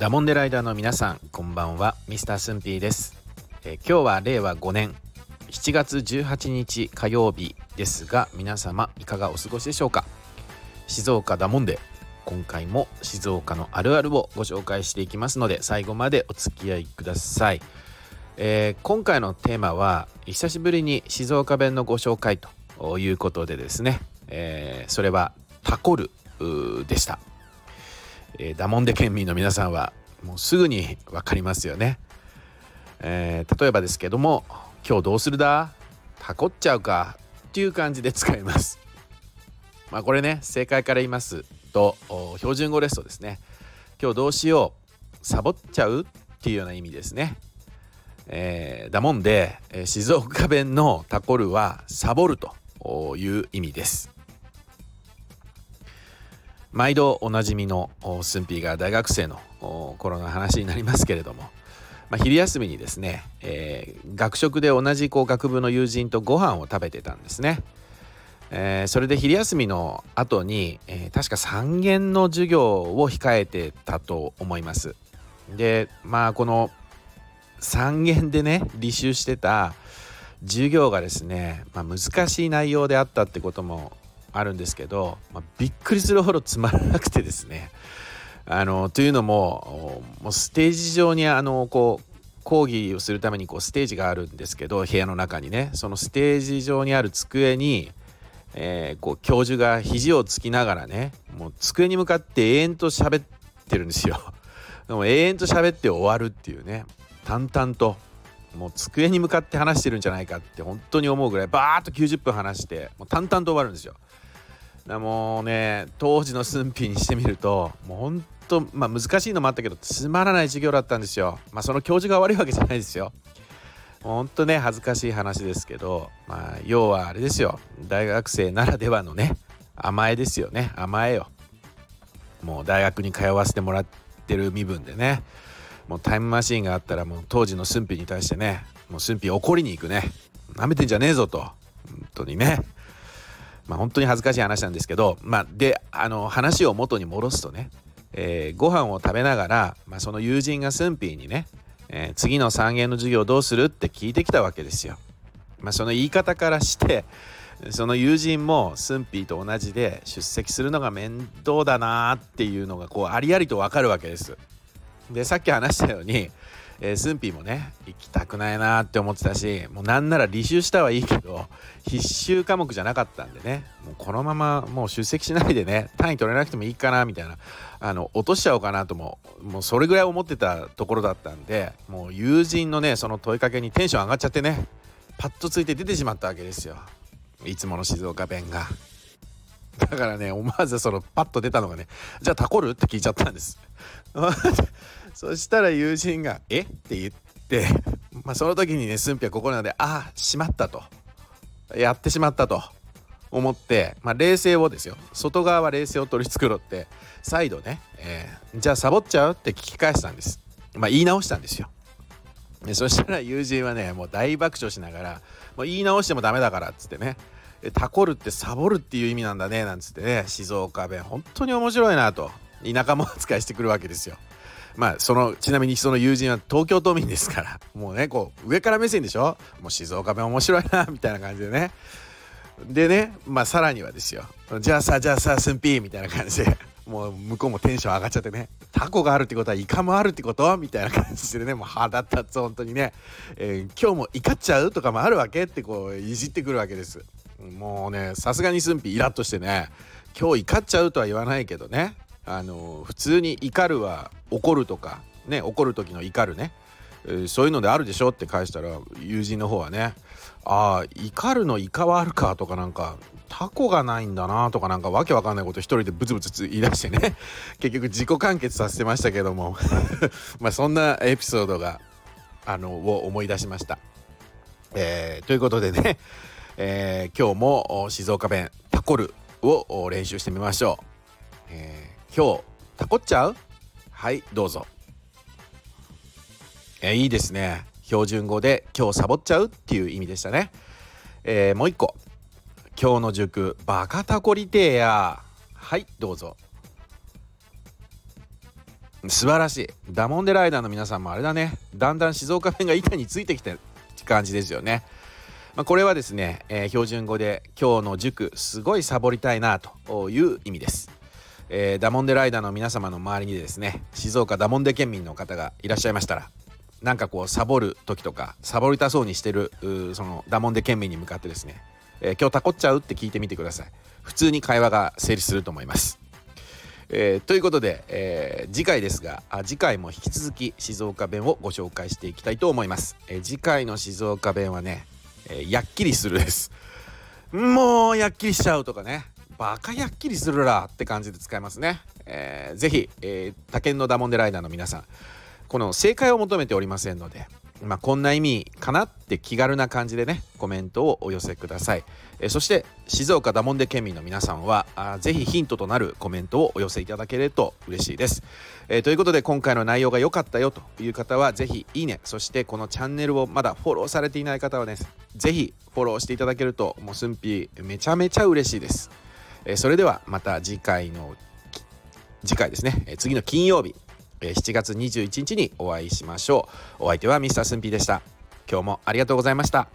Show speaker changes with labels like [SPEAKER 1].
[SPEAKER 1] ダモンデライダーの皆さんこんばんは。ミスタースンピーです、えー、今日は令和5年。7月18日火曜日ですが皆様いかがお過ごしでしょうか？静岡ダモンデ。今回も静岡のあるあるをご紹介していきますので最後までお付き合いください、えー、今回のテーマは久しぶりに静岡弁のご紹介ということでですね、えー、それはタコルでした。えー、ダモンデ県民の皆さんはもうすぐに分かりますよね、えー、例えばですけども「今日どうするだ？タコっちゃうか」っていう感じで使います。まあこれね正解から言います。と標準語ですとですね。今日どうしよう？サボっちゃうっていうような意味ですね。えー、だもんで、え、静岡弁のタコルはサボるという意味です。毎度おなじみのスンピーが大学生の頃の話になりますけれども、まあ、昼休みにですね、えー、学食で同じこう学部の友人とご飯を食べてたんですね。えー、それで昼休みの後に、えー、確か3限の授業を控えてたと思います。でまあこの3限でね履修してた授業がですね、まあ、難しい内容であったってこともあるんですけど、まあ、びっくりするほどつまらなくてですね あのというのももうステージ上にあのこう講義をするためにこうステージがあるんですけど部屋の中にねそのステージ上にある机に、えー、こう教授が肘をつきながらねもう机に向かって永遠と喋ってるんですよ。でも永遠と喋って終わるっていうね淡々ともう机に向かって話してるんじゃないかって本当に思うぐらいバーッと90分話してもう淡々と終わるんですよ。だもうね当時の駿府にしてみるともうほんとまあ難しいのもあったけどつまらない授業だったんですよ。まあその教授が悪いわけじゃないですよ。ほんとね恥ずかしい話ですけどまあ要はあれですよ。大学生ならではのね甘えですよね。甘えよ。もう大学に通わせてもらってる身分でね。もうタイムマシーンがあったらもう当時の駿府に対してねもう駿府怒りに行くね。なめてんじゃねえぞと。本当にね。まあ、本当に恥ずかしい話なんですけど、まあ、であの話を元に戻すとね、えー、ご飯を食べながら、まあ、その友人がスンピーにね、えー、次の3限の授業どうするって聞いてきたわけですよ。まあ、その言い方からしてその友人もスンピーと同じで出席するのが面倒だなっていうのがこうありありとわかるわけです。でさっき話したようにえー、スンピーもね行きたくないなって思ってたしもうなんなら履修したはいいけど必修科目じゃなかったんでねもうこのままもう出席しないでね単位取れなくてもいいかなみたいなあの落としちゃおうかなとももうそれぐらい思ってたところだったんでもう友人のねその問いかけにテンション上がっちゃってねパッとついて出てしまったわけですよいつもの静岡弁が。だからね思わずそのパッと出たのがね「じゃあタコる?」って聞いちゃったんです そしたら友人が「え？っ?」て言って まあその時にね駿府はここなので「ああしまった」と。やってしまったと。思って、まあ、冷静をですよ。外側は冷静を取り繕って再度ね、えー、じゃあサボっちゃう？って聞き返したんです。まあ言い直したんですよ。でそしたら友人はねもう大爆笑しながらもう言い直してもダメだからっつってねタコるってサボるっていう意味なんだねなんつってね静岡弁本当に面白いなと田舎も扱いしてくるわけですよ。まあそのちなみにその友人は東京都民ですから もうねこう上から目線でしょ？もう静岡弁面白いなみたいな感じでね。でねまあさらにはですよ。じゃあさじゃあさすんぴーみたいな感じで。もう向こうもテンション上がっちゃってね。タコがあるってことはイカもあるってこと？みたいな感じでね。もう腹立つ本当にね、えー、今日もイカっちゃう？とかもあるわけ？ってこういじってくるわけです。もうねさすがにすんぴイラッとしてね。今日怒っちゃうとは言わないけどね。あの普通に怒るは怒るとかね怒る時の怒るね、そういうのであるでしょって返したら友人の方はねああ怒るのイカはあるかとかなんかタコがないんだなとかなんかわけわかんないこと一人でブツブツ言い出してね。結局自己完結させてましたけども。まあそんなエピソードがあのを思い出しました。えー、ということでねえー、今日も静岡弁タコルを練習してみましょう、今日タコっちゃう？はいどうぞ、え、いいですね。標準語で今日サボっちゃうっていう意味でしたね、えー、もう一個。今日の塾バカタコリテーや。はいどうぞ。素晴らしい。ダモンデライダーの皆さんもあれだね。だんだん静岡弁が板についてきてる。感じですよね、まあ、これはですね、えー、標準語で今日の塾すごいサボりたいなという意味です、えー、ダモンデライダーの皆様の周りにですね静岡ダモンデ県民の方がいらっしゃいましたらなんかこうサボる時とかサボりたそうにしてるそのダモンデ県民に向かってですね、えー、今日タコっちゃうって聞いてみてください。普通に会話が成立すると思います。えー、ということで、えー、次回ですがあ次回も引き続き静岡弁をご紹介していきたいと思います、えー、次回の静岡弁はね、えやっきりするです。もうやっきりしちゃうとかね。バカやっきりするらって感じで使いますね、えー、ぜひ、えー、他県のダモンデライダーの皆さんこの正解を求めておりませんのでまあ、こんな意味かなって気軽な感じでねコメントをお寄せください、えそして静岡ダモンデ県民の皆さんはあぜひヒントとなるコメントをお寄せいただけると嬉しいです、えー、ということで今回の内容が良かったよという方はぜひいいねそしてこのチャンネルをまだフォローされていない方はねぜひフォローしていただけるともうすんぴめちゃめちゃ嬉しいです、え、それではまた次回の次回ですね、え次の金曜日7月21日にお会いしましょう。お相手はミスタースンピーでした。今日もありがとうございました。